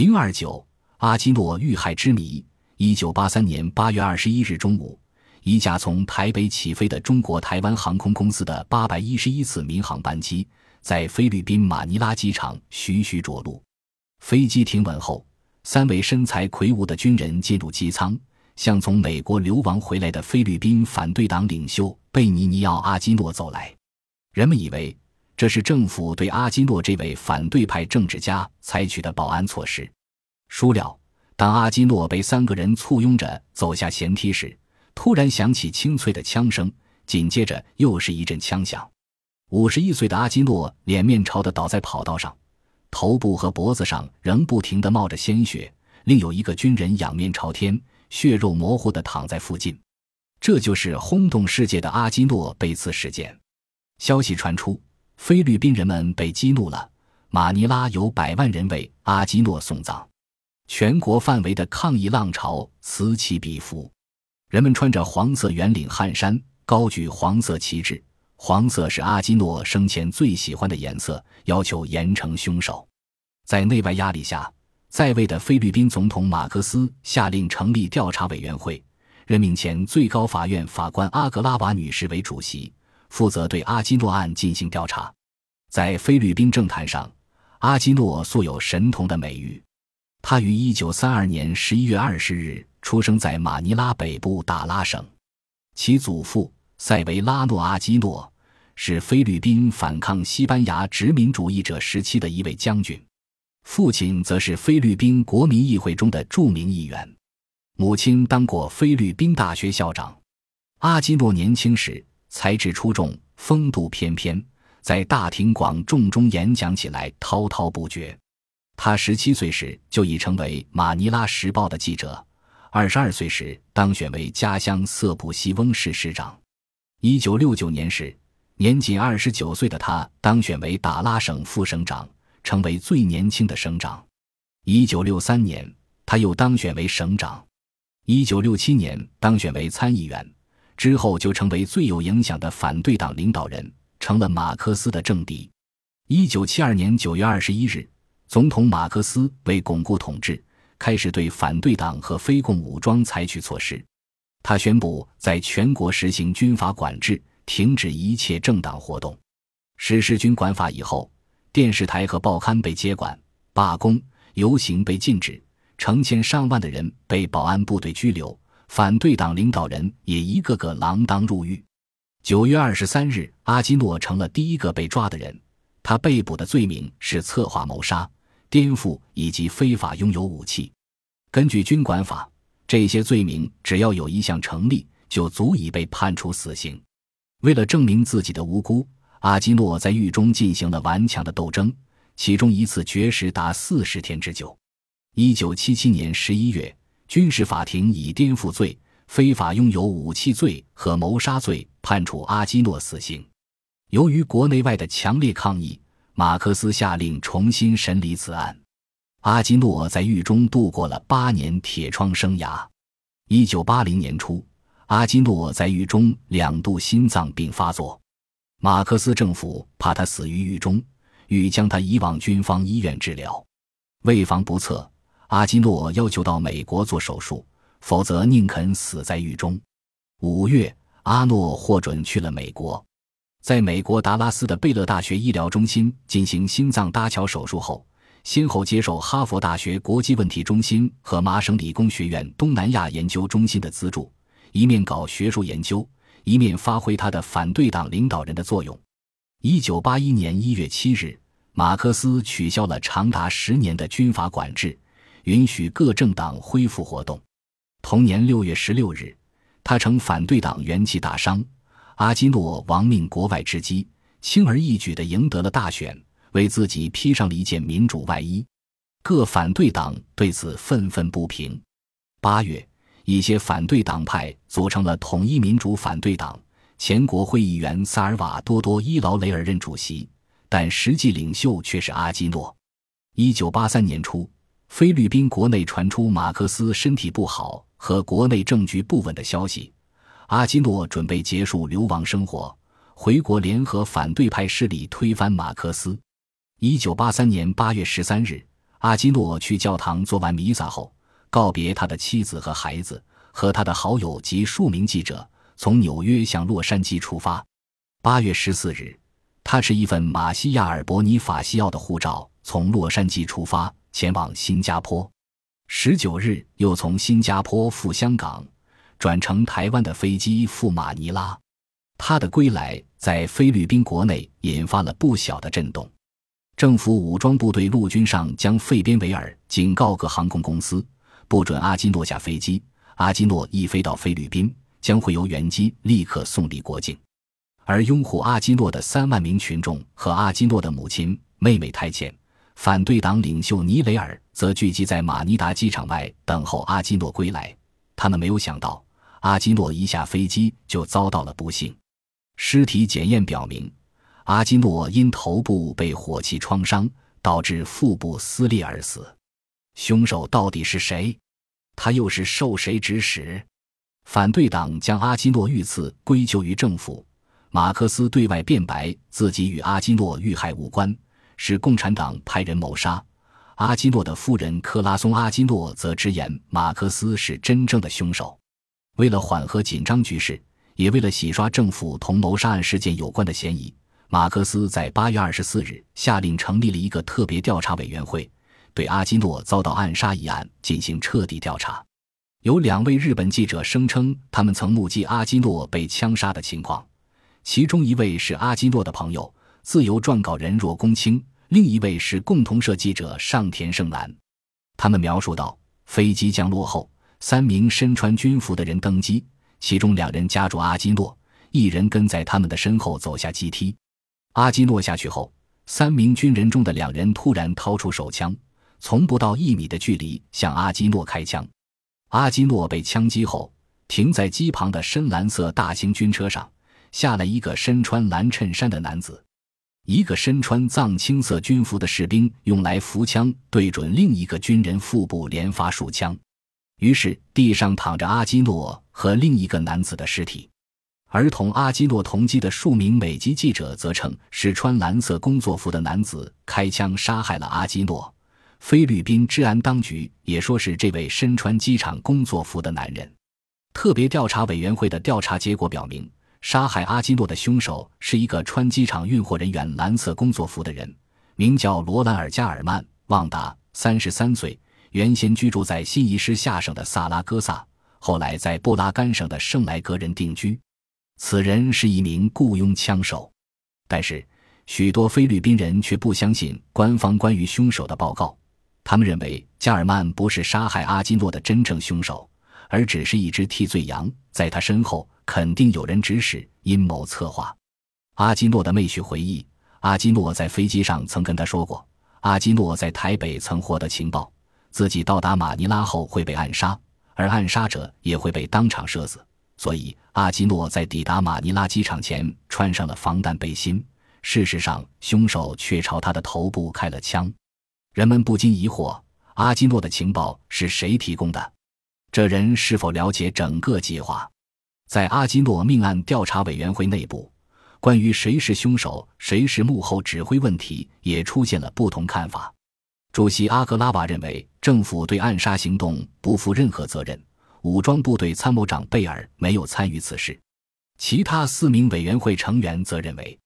零二九阿基诺遇害之谜。一九八三年八月二十一日中午，一架从台北起飞的中国台湾航空公司的八百一十一次民航班机，在菲律宾马尼拉机场徐徐着陆。飞机停稳后，三位身材魁梧的军人进入机舱，向从美国流亡回来的菲律宾反对党领袖贝尼尼奥·阿基诺走来。人们以为这是政府对阿基诺这位反对派政治家采取的保安措施。孰料。当阿基诺被三个人簇拥着走下舷梯时，突然响起清脆的枪声，紧接着又是一阵枪响。五十一岁的阿基诺脸面朝地倒在跑道上，头部和脖子上仍不停地冒着鲜血。另有一个军人仰面朝天，血肉模糊地躺在附近。这就是轰动世界的阿基诺被刺事件。消息传出，菲律宾人们被激怒了，马尼拉有百万人为阿基诺送葬。全国范围的抗议浪潮此起彼伏，人们穿着黄色圆领汗衫，高举黄色旗帜。黄色是阿基诺生前最喜欢的颜色，要求严惩凶手。在内外压力下，在位的菲律宾总统马克思下令成立调查委员会，任命前最高法院法官阿格拉瓦女士为主席，负责对阿基诺案进行调查。在菲律宾政坛上，阿基诺素有神童的美誉。他于一九三二年十一月二十日出生在马尼拉北部大拉省，其祖父塞维拉诺·阿基诺是菲律宾反抗西班牙殖民主义者时期的一位将军，父亲则是菲律宾国民议会中的著名议员，母亲当过菲律宾大学校长。阿基诺年轻时才智出众，风度翩翩，在大庭广众中演讲起来滔滔不绝。他十七岁时就已成为《马尼拉时报》的记者，二十二岁时当选为家乡色普西翁市市长。一九六九年时，年仅二十九岁的他当选为达拉省副省长，成为最年轻的省长。一九六三年，他又当选为省长。一九六七年当选为参议员，之后就成为最有影响的反对党领导人，成了马克思的政敌。一九七二年九月二十一日。总统马克思为巩固统治，开始对反对党和非共武装采取措施。他宣布在全国实行军阀管制，停止一切政党活动。实施军管法以后，电视台和报刊被接管，罢工、游行被禁止，成千上万的人被保安部队拘留，反对党领导人也一个个锒铛入狱。九月二十三日，阿基诺成了第一个被抓的人，他被捕的罪名是策划谋杀。颠覆以及非法拥有武器，根据军管法，这些罪名只要有一项成立，就足以被判处死刑。为了证明自己的无辜，阿基诺在狱中进行了顽强的斗争，其中一次绝食达四十天之久。一九七七年十一月，军事法庭以颠覆罪、非法拥有武器罪和谋杀罪判处阿基诺死刑。由于国内外的强烈抗议。马克思下令重新审理此案，阿基诺在狱中度过了八年铁窗生涯。一九八零年初，阿基诺在狱中两度心脏病发作，马克思政府怕他死于狱中，欲将他移往军方医院治疗。为防不测，阿基诺要求到美国做手术，否则宁肯死在狱中。五月，阿诺获准去了美国。在美国达拉斯的贝勒大学医疗中心进行心脏搭桥手术后，先后接受哈佛大学国际问题中心和麻省理工学院东南亚研究中心的资助，一面搞学术研究，一面发挥他的反对党领导人的作用。一九八一年一月七日，马克思取消了长达十年的军阀管制，允许各政党恢复活动。同年六月十六日，他乘反对党元气大伤。阿基诺亡命国外之机，轻而易举地赢得了大选，为自己披上了一件民主外衣。各反对党对此愤愤不平。八月，一些反对党派组成了统一民主反对党，前国会议员萨尔瓦多多·伊劳雷尔任主席，但实际领袖却是阿基诺。一九八三年初，菲律宾国内传出马克思身体不好和国内政局不稳的消息。阿基诺准备结束流亡生活，回国联合反对派势力推翻马克思。一九八三年八月十三日，阿基诺去教堂做完弥撒后，告别他的妻子和孩子，和他的好友及数名记者，从纽约向洛杉矶出发。八月十四日，他持一份马西亚尔·伯尼法西奥的护照，从洛杉矶出发，前往新加坡。十九日，又从新加坡赴香港，转乘台湾的飞机赴马尼拉。他的归来在菲律宾国内引发了不小的震动。政府武装部队陆军上将费边维尔警告各航空公司，不准阿基诺下飞机。阿基诺一飞到菲律宾，将会由原机立刻送离国境。而拥护阿基诺的三万名群众和阿基诺的母亲、妹妹太浅。反对党领袖尼雷尔则聚集在马尼达机场外等候阿基诺归来。他们没有想到，阿基诺一下飞机就遭到了不幸。尸体检验表明，阿基诺因头部被火器创伤导致腹部撕裂而死。凶手到底是谁？他又是受谁指使？反对党将阿基诺遇刺归咎于政府。马克思对外辩白，自己与阿基诺遇害无关。是共产党派人谋杀阿基诺的夫人克拉松。阿基诺则直言马克思是真正的凶手。为了缓和紧张局势，也为了洗刷政府同谋杀案事件有关的嫌疑，马克思在八月二十四日下令成立了一个特别调查委员会，对阿基诺遭到暗杀一案进行彻底调查。有两位日本记者声称，他们曾目击阿基诺被枪杀的情况，其中一位是阿基诺的朋友。自由撰稿人若公卿，另一位是共同社记者上田胜男。他们描述道：飞机降落后，三名身穿军服的人登机，其中两人夹住阿基诺，一人跟在他们的身后走下机梯。阿基诺下去后，三名军人中的两人突然掏出手枪，从不到一米的距离向阿基诺开枪。阿基诺被枪击后，停在机旁的深蓝色大型军车上，下来一个身穿蓝衬衫的男子。一个身穿藏青色军服的士兵用来扶枪对准另一个军人腹部连发数枪，于是地上躺着阿基诺和另一个男子的尸体，而同阿基诺同机的数名美籍记者则称是穿蓝色工作服的男子开枪杀害了阿基诺。菲律宾治安当局也说是这位身穿机场工作服的男人。特别调查委员会的调查结果表明。杀害阿基诺的凶手是一个穿机场运货人员蓝色工作服的人，名叫罗兰尔·加尔曼·旺达，三十三岁，原先居住在新遗失下省的萨拉戈萨，后来在布拉干省的圣莱格人定居。此人是一名雇佣枪手，但是许多菲律宾人却不相信官方关于凶手的报告，他们认为加尔曼不是杀害阿基诺的真正凶手，而只是一只替罪羊，在他身后。肯定有人指使、阴谋策划。阿基诺的妹婿回忆，阿基诺在飞机上曾跟他说过，阿基诺在台北曾获得情报，自己到达马尼拉后会被暗杀，而暗杀者也会被当场射死。所以，阿基诺在抵达马尼拉机场前穿上了防弹背心。事实上，凶手却朝他的头部开了枪。人们不禁疑惑：阿基诺的情报是谁提供的？这人是否了解整个计划？在阿基诺命案调查委员会内部，关于谁是凶手、谁是幕后指挥问题也出现了不同看法。主席阿格拉瓦认为，政府对暗杀行动不负任何责任，武装部队参谋长贝尔没有参与此事。其他四名委员会成员则认为，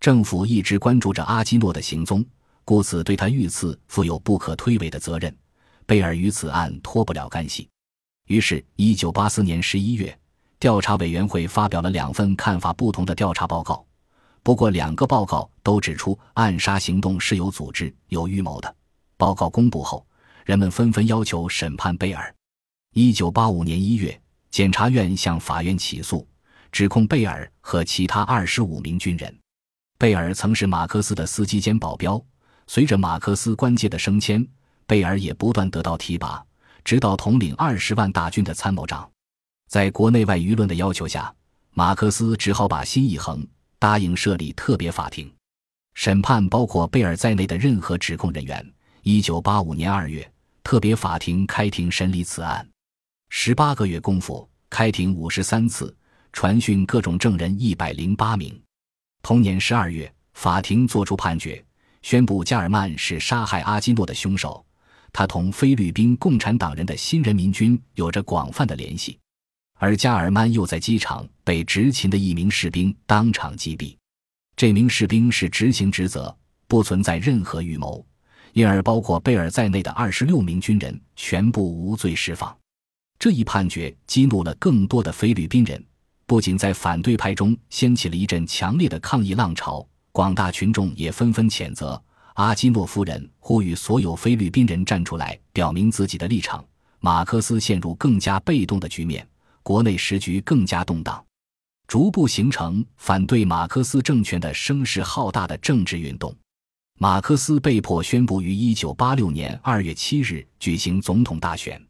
政府一直关注着阿基诺的行踪，故此对他遇刺负有不可推诿的责任。贝尔与此案脱不了干系。于是，一九八四年十一月。调查委员会发表了两份看法不同的调查报告，不过两个报告都指出暗杀行动是有组织、有预谋的。报告公布后，人们纷纷要求审判贝尔。一九八五年一月，检察院向法院起诉，指控贝尔和其他二十五名军人。贝尔曾是马克思的司机兼保镖，随着马克思官阶的升迁，贝尔也不断得到提拔，直到统领二十万大军的参谋长。在国内外舆论的要求下，马克思只好把心一横，答应设立特别法庭，审判包括贝尔在内的任何指控人员。一九八五年二月，特别法庭开庭审理此案，十八个月功夫，开庭五十三次，传讯各种证人一百零八名。同年十二月，法庭作出判决，宣布加尔曼是杀害阿基诺的凶手，他同菲律宾共产党人的新人民军有着广泛的联系。而加尔曼又在机场被执勤的一名士兵当场击毙，这名士兵是执行职责，不存在任何预谋，因而包括贝尔在内的二十六名军人全部无罪释放。这一判决激怒了更多的菲律宾人，不仅在反对派中掀起了一阵强烈的抗议浪潮，广大群众也纷纷谴责阿基诺夫人，呼吁所有菲律宾人站出来表明自己的立场。马克思陷入更加被动的局面。国内时局更加动荡，逐步形成反对马克思政权的声势浩大的政治运动。马克思被迫宣布于一九八六年二月七日举行总统大选。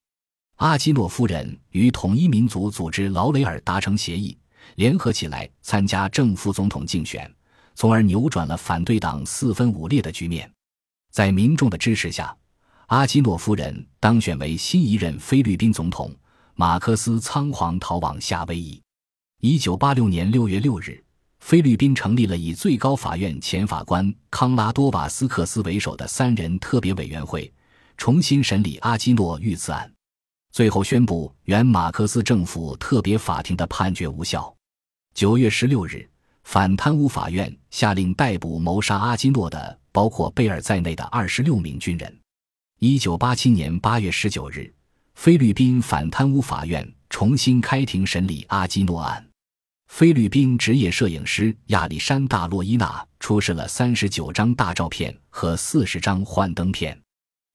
阿基诺夫人与统一民族组织劳雷尔达成协议，联合起来参加正副总统竞选，从而扭转了反对党四分五裂的局面。在民众的支持下，阿基诺夫人当选为新一任菲律宾总统。马克思仓皇逃往夏威夷。一九八六年六月六日，菲律宾成立了以最高法院前法官康拉多瓦斯克斯为首的三人特别委员会，重新审理阿基诺遇刺案，最后宣布原马克思政府特别法庭的判决无效。九月十六日，反贪污法院下令逮捕谋杀阿基诺的包括贝尔在内的二十六名军人。一九八七年八月十九日。菲律宾反贪污法院重新开庭审理阿基诺案。菲律宾职业摄影师亚历山大·洛伊纳出示了三十九张大照片和四十张幻灯片。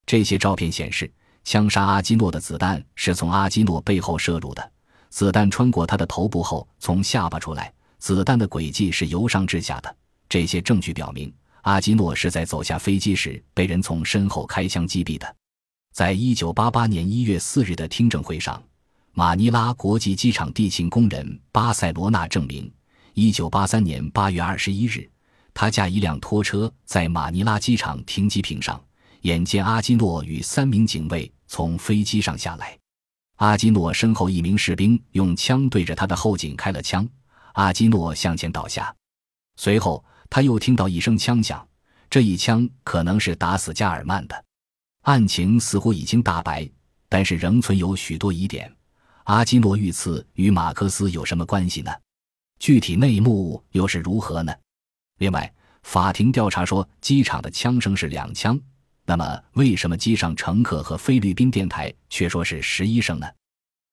这些照片显示，枪杀阿基诺的子弹是从阿基诺背后射入的，子弹穿过他的头部后从下巴出来，子弹的轨迹是由上至下的。这些证据表明，阿基诺是在走下飞机时被人从身后开枪击毙的。在一九八八年一月四日的听证会上，马尼拉国际机场地勤工人巴塞罗那证明，一九八三年八月二十一日，他驾一辆拖车在马尼拉机场停机坪上，眼见阿基诺与三名警卫从飞机上下来，阿基诺身后一名士兵用枪对着他的后颈开了枪，阿基诺向前倒下，随后他又听到一声枪响，这一枪可能是打死加尔曼的。案情似乎已经大白，但是仍存有许多疑点。阿基诺遇刺与马克思有什么关系呢？具体内幕又是如何呢？另外，法庭调查说机场的枪声是两枪，那么为什么机上乘客和菲律宾电台却说是十一声呢？